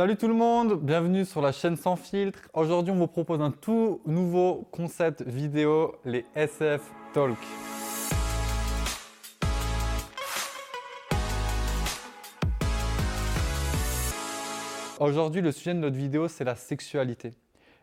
Salut tout le monde, bienvenue sur la chaîne Sans Filtre. Aujourd'hui, on vous propose un tout nouveau concept vidéo, les SF Talk. Aujourd'hui, le sujet de notre vidéo, c'est la sexualité.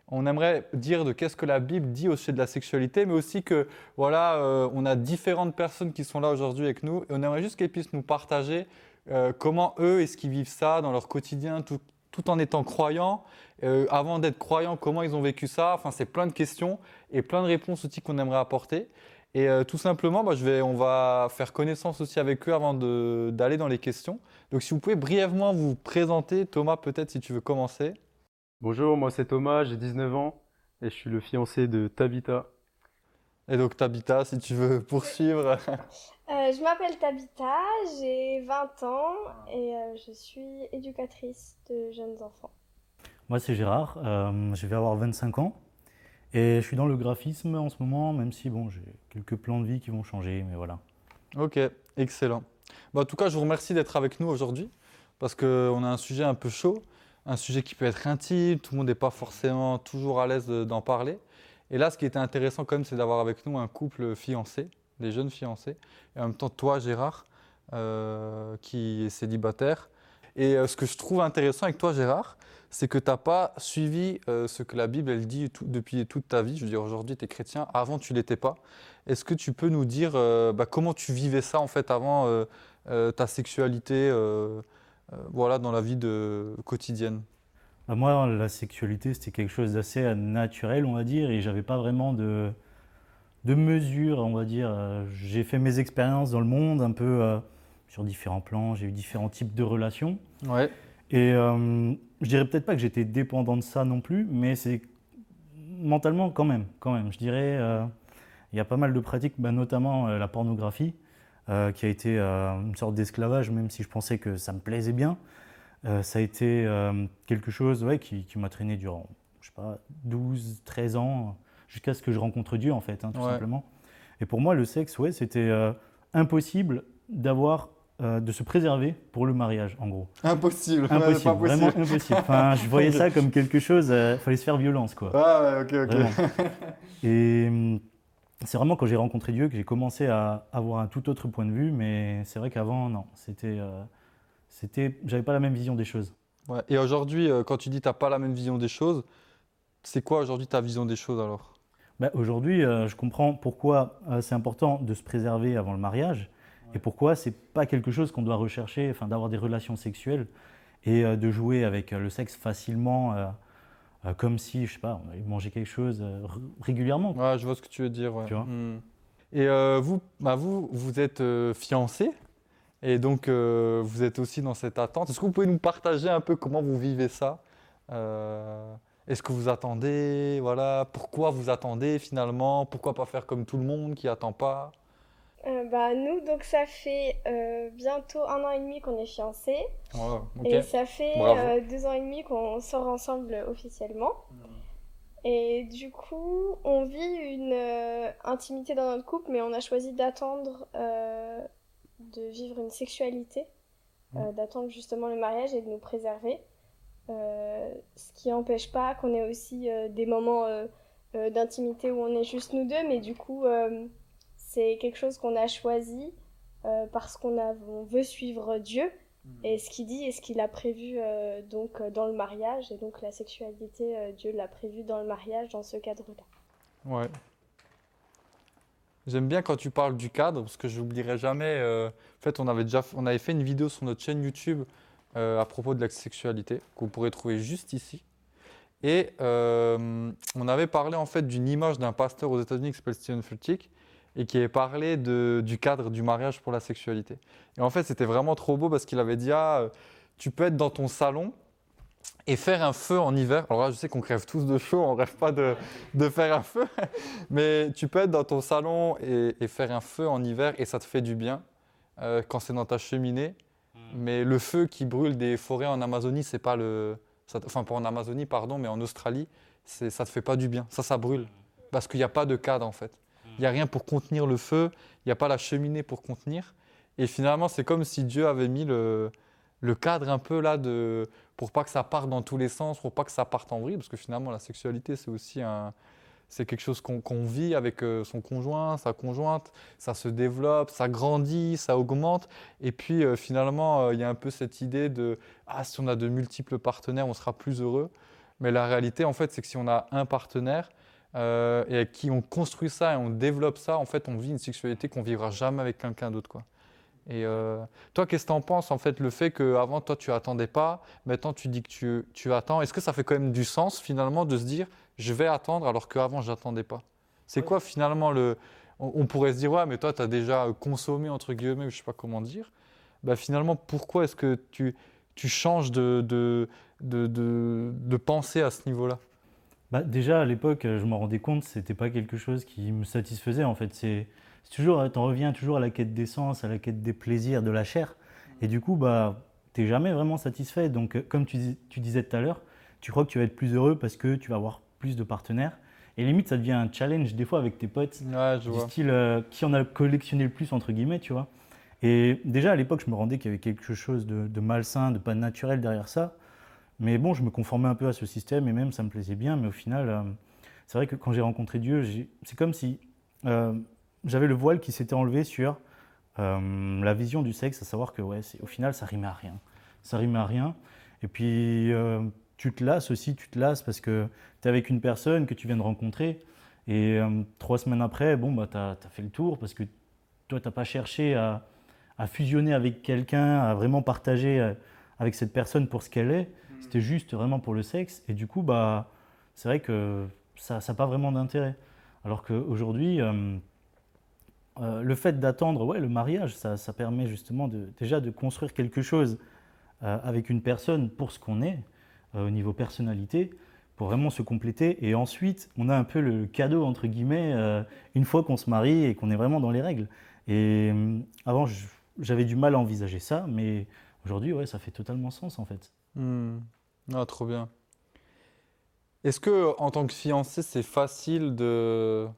On aimerait dire de qu'est-ce que la Bible dit au sujet de la sexualité, mais aussi que voilà, euh, on a différentes personnes qui sont là aujourd'hui avec nous, et on aimerait juste qu'elles puissent nous partager euh, comment eux est-ce qu'ils vivent ça dans leur quotidien, tout, tout en étant croyants. Euh, avant d'être croyants, comment ils ont vécu ça? Enfin, c'est plein de questions et plein de réponses aussi qu'on aimerait apporter. Et euh, tout simplement, bah, je vais, on va faire connaissance aussi avec eux avant d'aller dans les questions. Donc, si vous pouvez brièvement vous présenter, Thomas, peut-être si tu veux commencer. Bonjour, moi c'est Thomas, j'ai 19 ans et je suis le fiancé de Tabitha. Et donc Tabitha, si tu veux poursuivre. Euh, je m'appelle Tabitha, j'ai 20 ans et euh, je suis éducatrice de jeunes enfants. Moi c'est Gérard, euh, je vais avoir 25 ans et je suis dans le graphisme en ce moment, même si bon, j'ai quelques plans de vie qui vont changer, mais voilà. Ok, excellent. Bah, en tout cas, je vous remercie d'être avec nous aujourd'hui parce qu'on a un sujet un peu chaud, un sujet qui peut être intime, tout le monde n'est pas forcément toujours à l'aise d'en parler. Et là, ce qui était intéressant quand même, c'est d'avoir avec nous un couple fiancé des jeunes fiancés. Et en même temps, toi, Gérard, euh, qui est célibataire. Et euh, ce que je trouve intéressant avec toi, Gérard, c'est que tu n'as pas suivi euh, ce que la Bible elle dit depuis toute ta vie. Je veux dire, aujourd'hui, tu es chrétien. Avant, tu ne l'étais pas. Est-ce que tu peux nous dire bah, comment tu vivais ça, en fait, avant ta sexualité voilà, dans la vie quotidienne? Bah, Moi, la sexualité, c'était quelque chose d'assez naturel, on va dire, et j'avais pas vraiment de, de mesures, on va dire. Euh, j'ai fait mes expériences dans le monde un peu euh, sur différents plans, j'ai eu différents types de relations. Ouais. Et euh, je dirais peut-être pas que j'étais dépendant de ça non plus, mais c'est mentalement quand même, quand même. Je dirais, il y a pas mal de pratiques, bah, notamment la pornographie, qui a été une sorte d'esclavage, même si je pensais que ça me plaisait bien. ça a été quelque chose ouais, qui, qui m'a traîné durant, je sais pas, 12, 13 ans jusqu'à ce que je rencontre Dieu, en fait, hein, tout simplement. Et pour moi, le sexe, ouais, c'était euh, impossible d'avoir euh, de se préserver pour le mariage, en gros. Impossible, impossible, vraiment impossible. Enfin, je voyais ça comme quelque chose, il euh, fallait se faire violence, quoi. Ah ouais, ok, ok. Et hum, c'est vraiment quand j'ai rencontré Dieu que j'ai commencé à avoir un tout autre point de vue, mais c'est vrai qu'avant, non, c'était, c'était, j'avais pas la même vision des choses. Ouais. Et aujourd'hui, quand tu dis tu n'as pas la même vision des choses, c'est quoi aujourd'hui ta vision des choses alors? Bah, aujourd'hui, euh, je comprends pourquoi euh, c'est important de se préserver avant le mariage et pourquoi c'est pas quelque chose qu'on doit rechercher, enfin d'avoir des relations sexuelles et euh, de jouer avec le sexe facilement, comme si, je sais pas, on allait manger quelque chose régulièrement. Ouais, je vois ce que tu veux dire. Tu vois hmm. Et vous, bah vous, vous êtes fiancé et donc vous êtes aussi dans cette attente. Est-ce que vous pouvez nous partager un peu comment vous vivez ça? Est-ce que vous attendez Voilà, pourquoi vous attendez finalement Pourquoi pas faire comme tout le monde qui attend pas? Euh, bah, nous, donc ça fait euh, bientôt un an et demi qu'on est fiancés. Et ça fait euh, deux ans et demi qu'on sort ensemble officiellement. Et du coup, on vit une intimité dans notre couple, mais on a choisi d'attendre de vivre une sexualité, mmh. d'attendre justement le mariage et de nous préserver. Euh, ce qui n'empêche pas qu'on ait aussi euh, des moments euh, d'intimité où on est juste nous deux, mais du coup, c'est quelque chose qu'on a choisi parce qu'on on veut suivre Dieu mhm. et ce qu'il dit et ce qu'il a prévu donc dans le mariage et donc la sexualité Dieu l'a prévu dans le mariage dans ce cadre-là. Ouais. J'aime bien quand tu parles du cadre parce que je n'oublierai jamais. en fait, on avait déjà on avait fait une vidéo sur notre chaîne YouTube à propos de la sexualité, que vous pourrez trouver juste ici. Et euh, on avait parlé en fait d'une image d'un pasteur aux États-Unis qui s'appelle Stephen Furtick et qui avait parlé du cadre du mariage pour la sexualité. Et en fait, c'était vraiment trop beau parce qu'il avait dit ah, euh, tu peux être dans ton salon et faire un feu en hiver. Alors là, je sais qu'on crève tous de chaud, on rêve pas de, faire un feu, mais tu peux être dans ton salon et, faire un feu en hiver et ça te fait du bien quand c'est dans ta cheminée. Mais le feu qui brûle des forêts en Amazonie, c'est pas le. enfin, pas en Amazonie, pardon, mais en Australie, ça te fait pas du bien. Ça, ça brûle. Mm. Parce qu'il n'y a pas de cadre, en fait. Il n'y a rien pour contenir le feu, il n'y a pas la cheminée pour contenir. Et finalement, c'est comme si Dieu avait mis le, le cadre un peu là de pour pas que ça parte dans tous les sens, pour pas que ça parte en vrille, parce que finalement la sexualité c'est aussi un, c'est quelque chose qu'on vit avec euh, son conjoint, sa conjointe, ça se développe, ça grandit, ça augmente, et puis euh, finalement euh, il y a un peu cette idée de ah si on a de multiples partenaires on sera plus heureux, mais la réalité en fait c'est que si on a un partenaire et avec qui on construit ça et on développe ça, en fait on vit une sexualité qu'on vivra jamais avec quelqu'un d'autre. Et toi, qu'est-ce que tu en penses, en fait, le fait qu'avant, toi, tu attendais pas, maintenant, tu dis que tu, tu attends? Est-ce que ça fait quand même du sens, finalement, de se dire, je vais attendre alors qu'avant, je n'attendais pas C'est quoi, finalement, le. On, pourrait se dire, ouais, mais toi, tu as déjà consommé, entre guillemets, je ne sais pas comment dire. Bah, finalement, pourquoi est-ce que tu, tu changes de, de, de, de, de penser à ce niveau-là? Bah, Déjà, à l'époque, je me rendais compte ce n'était pas quelque chose qui me satisfaisait, en fait. C'est toujours, en reviens toujours à la quête d'essence, à la quête des plaisirs, de la chair. Et du coup, bah, tu n'es jamais vraiment satisfait. Donc, euh, comme tu, tu disais tout à l'heure, tu crois que tu vas être plus heureux parce que tu vas avoir plus de partenaires. Et limite, ça devient un challenge des fois avec tes potes, ouais, du style euh, qui en a collectionné le plus, entre guillemets, tu vois. Et déjà, à l'époque, je me rendais qu'il y avait quelque chose de, malsain, de pas naturel derrière ça. Mais bon, je me conformais un peu à ce système et même ça me plaisait bien. Mais au final, euh, c'est vrai que quand j'ai rencontré Dieu, c'est comme si j'avais le voile qui s'était enlevé sur euh, la vision du sexe, à savoir que ouais, au final, ça rime à rien. Ça rime à rien. Et puis, euh, tu te lasses aussi, tu te lasses parce que tu es avec une personne que tu viens de rencontrer. Et euh, trois semaines après, bon, bah, tu as, fait le tour parce que toi, tu n'as pas cherché à, fusionner avec quelqu'un, à vraiment partager avec cette personne pour ce qu'elle est. Hmm. C'était juste vraiment pour le sexe. Et du coup, bah, c'est vrai que ça n'a pas vraiment d'intérêt. Alors qu'aujourd'hui, euh, le fait d'attendre ouais, le mariage, ça, permet justement de, déjà de construire quelque chose euh, avec une personne pour ce qu'on est, euh, au niveau personnalité, pour vraiment se compléter. Et ensuite, on a un peu le cadeau, entre guillemets, une fois qu'on se marie et qu'on est vraiment dans les règles. Et avant, j'avais du mal à envisager ça, mais aujourd'hui, ouais, ça fait totalement sens en fait. Hmm. Ah, trop bien. Est-ce que en tant que fiancé, c'est facile de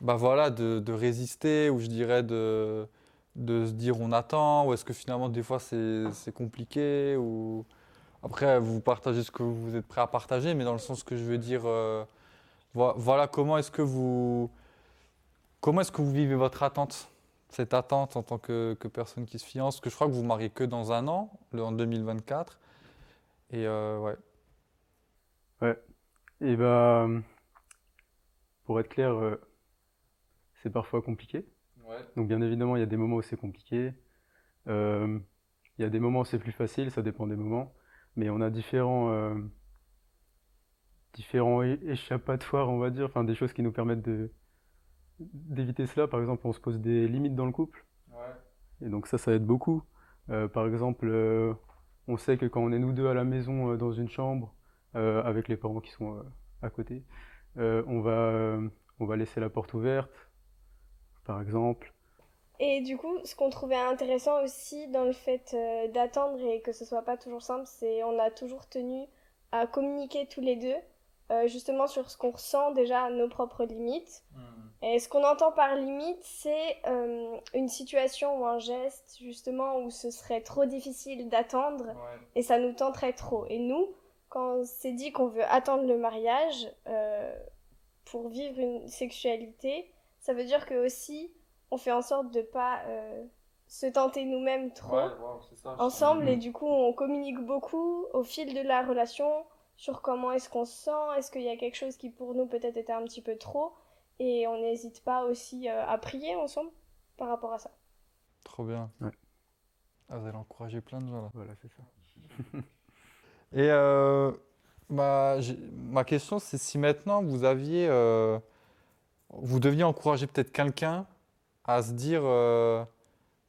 bah voilà, de, résister, ou je dirais de, de se dire on attend, ou est-ce que finalement des fois c'est compliqué. Après, vous partagez ce que vous êtes prêt à partager, mais dans le sens que je veux dire, euh, voilà comment est-ce que vous comment est-ce que vous vivez votre attente, cette attente en tant que, que, personne qui se fiance, parce que je crois que vous mariez que dans un an, en 2024, et euh, ouais. Ouais. Et bah, pour être clair, euh, c'est parfois compliqué. Donc bien évidemment, il y a des moments où c'est compliqué. Il y a des moments où c'est plus facile, ça dépend des moments. Mais on a différents, euh, différents échappatoires, on va dire, enfin des choses qui nous permettent de d'éviter cela. Par exemple, on se pose des limites dans le couple. Et donc ça, ça aide beaucoup. Euh, par exemple, on sait que quand on est nous deux à la maison dans une chambre, avec les parents qui sont à côté, on, va, on va laisser la porte ouverte, par exemple. Et du coup, ce qu'on trouvait intéressant aussi dans le fait euh, d'attendre et que ce soit pas toujours simple, c'est on a toujours tenu à communiquer tous les deux, euh, justement sur ce qu'on ressent déjà à nos propres limites. Hmm. Et ce qu'on entend par limite, c'est euh, une situation ou un geste justement où ce serait trop difficile d'attendre et ça nous tenterait trop. Et nous, quand on s'est dit qu'on veut attendre le mariage pour vivre une sexualité, ça veut dire que aussi on fait en sorte de pas euh, se tenter nous-mêmes trop ensemble et du coup on communique beaucoup au fil de la relation sur comment est-ce qu'on se sent, est-ce qu'il y a quelque chose qui pour nous peut-être était un petit peu trop et on n'hésite pas aussi euh, à prier ensemble par rapport à ça. Trop bien. Ouais. Ah, vous allez encourager plein de gens là. Voilà, c'est ça. et euh, ma, ma question c'est si maintenant vous aviez vous deviez encourager peut-être quelqu'un à se dire, euh,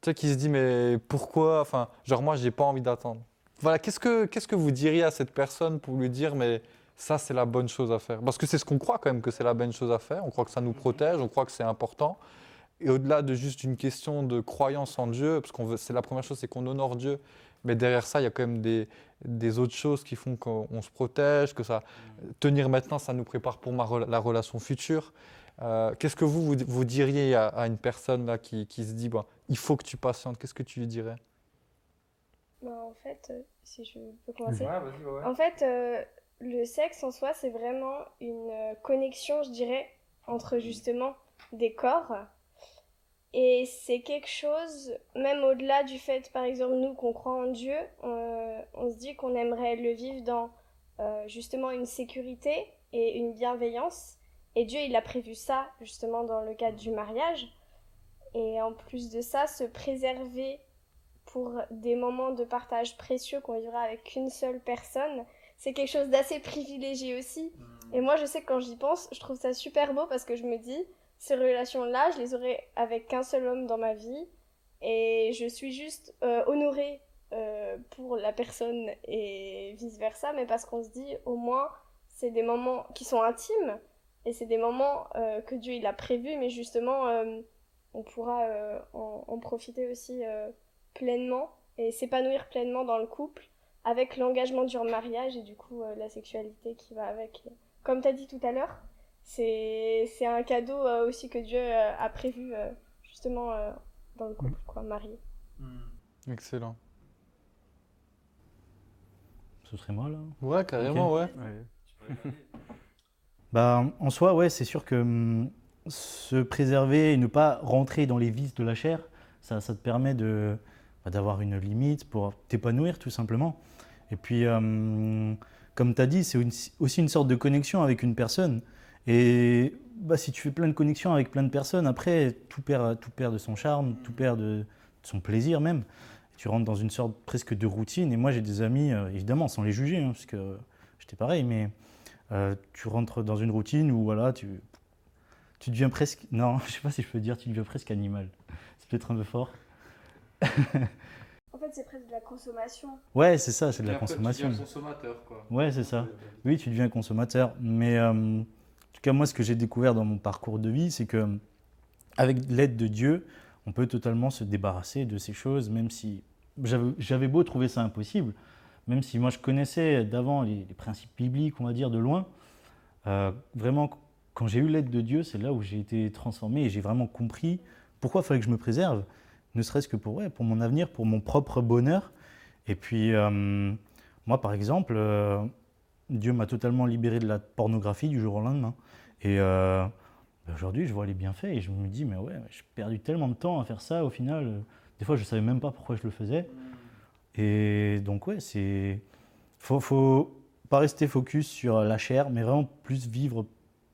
tu sais, qui se dit, mais pourquoi? Enfin, genre, moi, j'ai pas envie d'attendre. Voilà, qu'est-ce que, qu'est-ce que vous diriez à cette personne pour lui dire, mais ça, c'est la bonne chose à faire? Parce que c'est ce qu'on croit quand même que c'est la bonne chose à faire. On croit que ça nous protège, on croit que c'est important. Et au-delà de juste une question de croyance en Dieu, parce qu'on c'est la première chose, c'est qu'on honore Dieu. Mais derrière ça, il y a quand même des, des autres choses qui font qu'on se protège, que ça, tenir maintenant, ça nous prépare pour la relation future. Euh, qu'est-ce que vous, vous, diriez à, une personne là, qui, qui se dit bah, il faut que tu patientes Qu'est-ce que tu lui dirais? Bah, en fait, si je peux commencer. En fait, le sexe en soi, c'est vraiment une connexion, je dirais, entre justement des corps. Et c'est quelque chose, même au-delà du fait, par exemple, nous, qu'on croit en Dieu, on, se dit qu'on aimerait le vivre dans justement une sécurité et une bienveillance. Et Dieu, il a prévu ça, justement, dans le cadre du mariage. Et en plus de ça, se préserver pour des moments de partage précieux qu'on vivra avec qu'une seule personne, c'est quelque chose d'assez privilégié aussi. Hmm. Et moi, je sais que quand j'y pense, je trouve ça super beau parce que je me dis, ces relations-là, je les aurai avec qu'un seul homme dans ma vie. Et je suis juste euh, honorée euh, pour la personne et vice-versa, mais parce qu'on se dit, au moins, c'est des moments qui sont intimes et c'est des moments euh, que Dieu il a prévus, mais justement, on pourra en, en, profiter aussi pleinement et s'épanouir pleinement dans le couple avec l'engagement du mariage et du coup euh, la sexualité qui va avec. Comme tu as dit tout à l'heure, c'est un cadeau euh, aussi que Dieu euh, a prévu justement dans le couple, quoi, marié. Hmm. Excellent. Ce serait moi là Ouais, carrément, ouais. Bah, en soi, ouais, c'est sûr que hum, se préserver et ne pas rentrer dans les vices de la chair, ça, ça te permet de, bah, d'avoir une limite pour t'épanouir tout simplement. Et puis, euh, comme tu as dit, c'est aussi une sorte de connexion avec une personne. Et bah, si tu fais plein de connexions avec plein de personnes, après, tout perd, tout perd de son charme, tout perd de, son plaisir même. Tu rentres dans une sorte presque de routine. Et moi, j'ai des amis, euh, évidemment, sans les juger, hein, parce que j'étais pareil, mais euh, tu rentres dans une routine où voilà, tu, tu deviens presque. Non, je sais pas si je peux dire, tu deviens presque animal. C'est peut-être un peu fort. en fait, c'est presque de la consommation. Ouais, c'est ça, c'est de la consommation. Tu deviens consommateur, quoi. Ouais, c'est ça. Oui, tu deviens consommateur. Mais euh, en tout cas, moi, ce que j'ai découvert dans mon parcours de vie, c'est que avec l'aide de Dieu, on peut totalement se débarrasser de ces choses, même si j'avais beau trouver ça impossible, même si moi je connaissais d'avant les, principes bibliques, on va dire, de loin. Euh, vraiment, quand j'ai eu l'aide de Dieu, c'est là où j'ai été transformé et j'ai vraiment compris pourquoi il fallait que je me préserve ne serait-ce que pour, ouais, pour mon avenir, pour mon propre bonheur. Et puis, euh, moi, par exemple, euh, Dieu m'a totalement libéré de la pornographie du jour au lendemain. Et ben aujourd'hui, je vois les bienfaits et je me dis, mais ouais, j'ai perdu tellement de temps à faire ça. Au final, des fois, je ne savais même pas pourquoi je le faisais. Et donc, ouais, c'est. Faut, faut pas rester focus sur la chair, mais vraiment plus vivre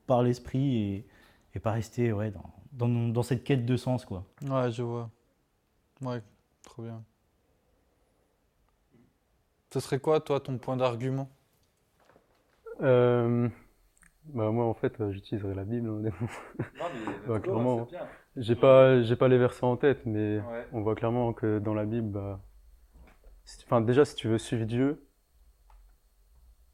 par l'esprit et, et pas rester ouais, dans, dans, dans cette quête de sens, quoi. Ouais, je vois. Ouais, trop bien. Ce serait quoi, toi, ton point d'argument? Euh, bah moi, en fait, euh, j'utiliserais la Bible. Hein, non, mais bah, clairement, j'ai pas, j'ai pas les versets en tête, mais on voit clairement que dans la Bible, bah, enfin, déjà, si tu veux suivre Dieu,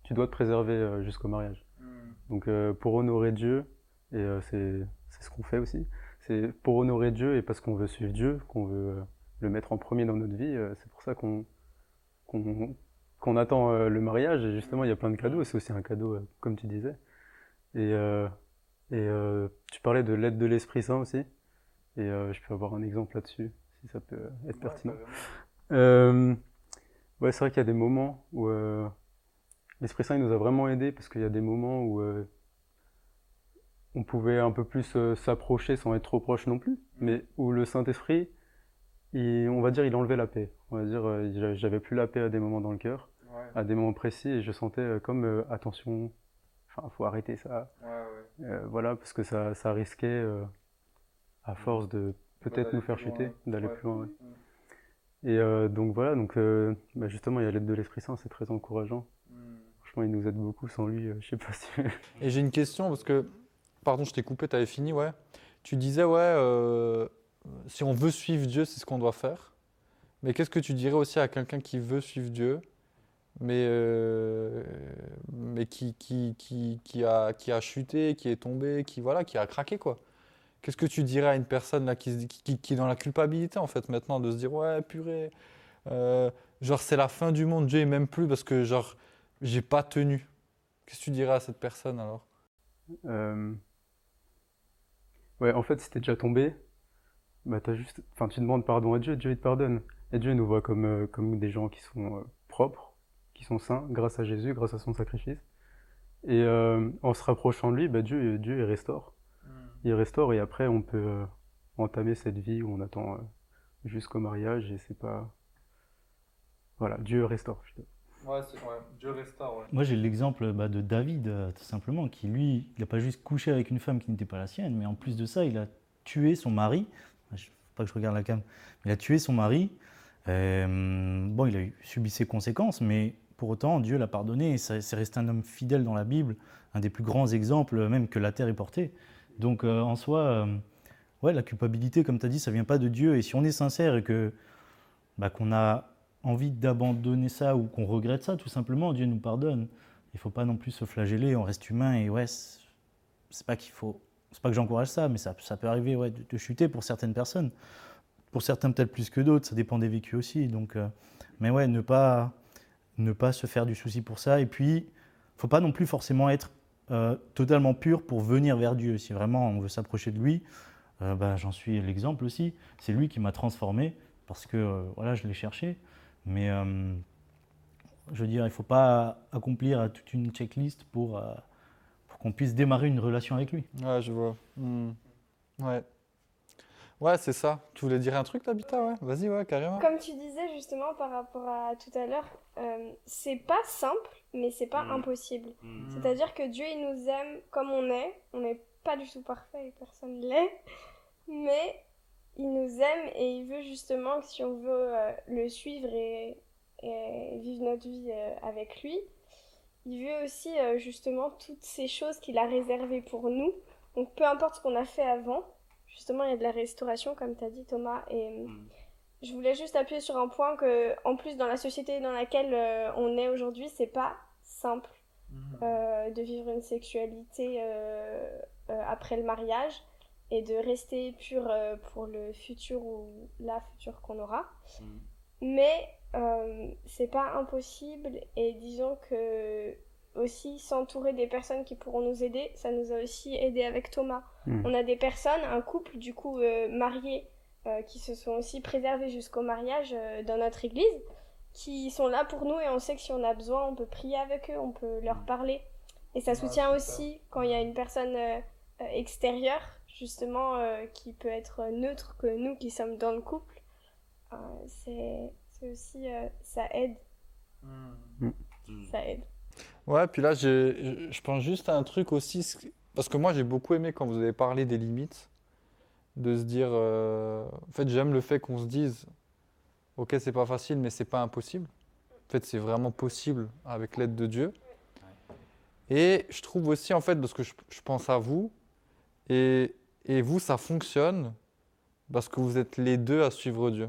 tu dois te préserver euh, jusqu'au mariage. Hmm. Donc, pour honorer Dieu, et c'est, c'est ce qu'on fait aussi, c'est pour honorer Dieu et parce qu'on veut suivre Dieu, qu'on veut euh, le mettre en premier dans notre vie. Euh, c'est pour ça qu'on qu'on attend euh, le mariage. Et justement, il y a plein de cadeaux. C'est aussi un cadeau, comme tu disais. Et, et tu parlais de l'aide de l'Esprit Saint aussi. Et je peux avoir un exemple là-dessus, si ça peut être pertinent. Ouais, c'est vrai qu'il y a des moments où l'Esprit Saint il nous a vraiment aidés parce qu'il y a des moments où on pouvait un peu plus euh, s'approcher sans être trop proche non plus, mais où le Saint-Esprit, on va dire, il enlevait la paix. On va dire, euh, j'avais plus la paix à des moments dans le cœur, à des moments précis, et je sentais euh, comme attention, enfin, faut arrêter ça. voilà, parce que ça, ça risquait, à force de peut-être nous faire chuter, d'aller plus loin. Mm. Et donc voilà, donc bah, justement, il y a l'aide de l'Esprit Saint, c'est très encourageant. Mm. Franchement, il nous aide beaucoup. Sans lui, je sais pas si. Et j'ai une question parce que Pardon, je t'ai coupé, tu avais fini, ouais. Tu disais, ouais, euh, si on veut suivre Dieu, c'est ce qu'on doit faire. Mais qu'est-ce que tu dirais aussi à quelqu'un qui veut suivre Dieu, mais, euh, mais qui, qui, qui, qui, a, qui a chuté, qui est tombé, qui, voilà, qui a craqué, quoi? Qu'est-ce que tu dirais à une personne là, qui, qui, qui, est dans la culpabilité, en fait, maintenant, de se dire, ouais, purée, euh, genre, c'est la fin du monde, Dieu est même plus parce que, genre, j'ai pas tenu. Qu'est-ce que tu dirais à cette personne alors? Ouais, en fait, si t'es déjà tombé, bah as juste, enfin, tu demandes pardon à Dieu, Dieu te pardonne. Et Dieu nous voit comme, euh, comme des gens qui sont euh, propres, qui sont saints, grâce à Jésus, grâce à son sacrifice. Et en se rapprochant de lui, bah, Dieu, Dieu il restaure. Il restaure et après on peut entamer cette vie où on attend jusqu'au mariage et c'est pas. Voilà, Dieu restaure. Ouais, Dieu restaure. Moi, j'ai l'exemple bah, de David, euh, tout simplement, qui lui, il n'a pas juste couché avec une femme qui n'était pas la sienne, mais en plus de ça, il a tué son mari. Faut pas que je regarde la cam. Il a tué son mari. Euh, bon, il a subi ses conséquences, mais pour autant, Dieu l'a pardonné. C'est resté un homme fidèle dans la Bible, un des plus grands exemples même que la terre ait porté. Donc, euh, en soi, ouais, la culpabilité, comme tu as dit, ça vient pas de Dieu. Et si on est sincère et que bah, qu'on a envie d'abandonner ça ou qu'on regrette ça, tout simplement, Dieu nous pardonne. Il faut pas non plus se flageller, on reste humain et ouais, c'est pas qu'il faut, c'est pas que j'encourage ça, mais ça, ça peut arriver ouais, de, chuter pour certaines personnes. Pour certains peut-être plus que d'autres, ça dépend des vécus aussi. Donc, euh, mais ouais, ne pas, ne pas se faire du souci pour ça. Et puis, faut pas non plus forcément être euh, totalement pur pour venir vers Dieu. Si vraiment on veut s'approcher de lui, euh, bah, j'en suis l'exemple aussi. C'est lui qui m'a transformé parce que voilà, je l'ai cherché. Mais euh, je veux dire, il ne faut pas accomplir toute une checklist pour, euh, pour qu'on puisse démarrer une relation avec lui. Ouais, je vois. Hmm. Ouais. Ouais, c'est ça. Tu voulais dire un truc, Tabitha Ouais, vas-y, ouais, carrément. Comme tu disais justement par rapport à tout à l'heure, euh, c'est pas simple, mais c'est pas hmm. impossible. Hmm. C'est-à-dire que Dieu, il nous aime comme on est. On n'est pas du tout parfait, personne l'est. Mais il nous aime et il veut justement que si on veut euh, le suivre et, vivre notre vie euh, avec lui, il veut aussi euh, justement toutes ces choses qu'il a réservées pour nous. Donc peu importe ce qu'on a fait avant, justement il y a de la restauration comme tu as dit Thomas et mm. je voulais juste appuyer sur un point que en plus dans la société dans laquelle on est aujourd'hui, c'est pas simple mm. de vivre une sexualité après le mariage et de rester pur euh, pour le futur ou la future qu'on aura. Mm. Mais euh, c'est pas impossible et disons que aussi s'entourer des personnes qui pourront nous aider, ça nous a aussi aidé avec Thomas. Mm. On a des personnes, un couple du coup euh, marié, qui se sont aussi préservés jusqu'au mariage dans notre église, qui sont là pour nous et on sait que si on a besoin, on peut prier avec eux, on peut leur mm. parler. Et ça soutient aussi quand il y a une personne extérieure justement euh, qui peut être neutre que nous qui sommes dans le couple, euh, c'est aussi, euh, ça aide. Hmm. Ça aide. Ouais, puis là, je pense juste à un truc aussi, parce que moi j'ai beaucoup aimé quand vous avez parlé des limites, de se dire, en fait j'aime le fait qu'on se dise, ok c'est pas facile mais c'est pas impossible. En fait c'est vraiment possible avec l'aide de Dieu. Et je trouve aussi en fait, parce que je, je pense à vous, et et vous, ça fonctionne parce que vous êtes les deux à suivre Dieu.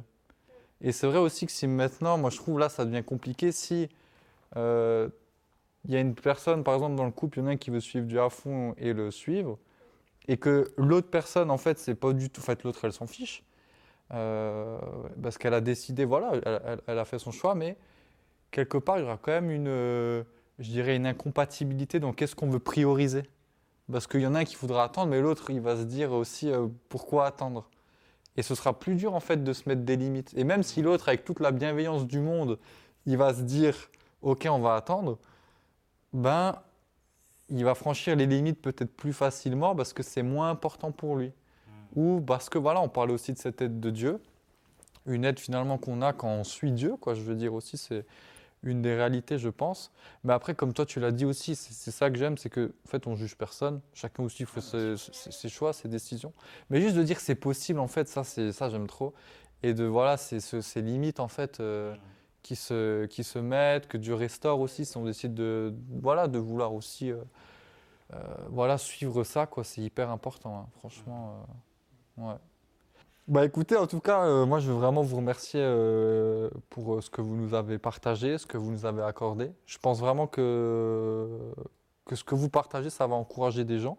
Et c'est vrai aussi que si maintenant, moi je trouve là, ça devient compliqué, si euh, il y a une personne, par exemple dans le couple, il y en a un qui veut suivre Dieu à fond et le suivre, et que l'autre personne, en fait, c'est pas du tout, en fait, l'autre, elle s'en fiche, euh, parce qu'elle a décidé, voilà, elle, a fait son choix, mais quelque part, il y aura quand même une, je dirais, une incompatibilité dans qu'est-ce qu'on veut prioriser. Parce qu'il y en a un qui voudra attendre, mais l'autre, il va se dire aussi euh, pourquoi attendre? Et ce sera plus dur en fait de se mettre des limites. Et même si l'autre, avec toute la bienveillance du monde, il va se dire ok, on va attendre, ben il va franchir les limites peut-être plus facilement parce que c'est moins important pour lui. Hmm. Ou parce que voilà, on parle aussi de cette aide de Dieu, une aide finalement qu'on a quand on suit Dieu, quoi. Je veux dire aussi, c'est une des réalités, je pense. Mais après, comme toi, tu l'as dit aussi, c'est ça que j'aime, c'est que en fait, on juge personne. Chacun aussi fait ses, choix, ses décisions. Mais juste de dire que c'est possible, en fait, ça, c'est ça, j'aime trop. Et de voilà, c'est ces limites en fait euh, qui se qui se mettent, que Dieu restaure aussi, si on décide de voilà de vouloir aussi euh, euh, voilà suivre ça. C'est hyper important, hein, franchement. ouais. Bah écoutez, en tout cas, euh, moi je veux vraiment vous remercier euh, pour euh, ce que vous nous avez partagé, ce que vous nous avez accordé. Je pense vraiment que, que ce que vous partagez, ça va encourager des gens.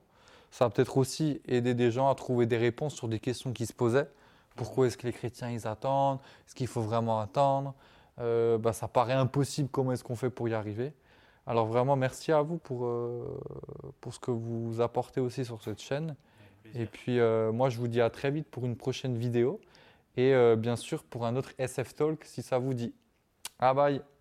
Ça va peut-être aussi aider des gens à trouver des réponses sur des questions qui se posaient. Pourquoi est-ce que les chrétiens ils attendent? Est-ce qu'il faut vraiment attendre? Bah, Ça paraît impossible, comment est-ce qu'on fait pour y arriver? Alors vraiment, merci à vous pour, pour ce que vous apportez aussi sur cette chaîne. Et puis euh, moi je vous dis à très vite pour une prochaine vidéo. Et bien sûr, pour un autre SF Talk, si ça vous dit. Ah bye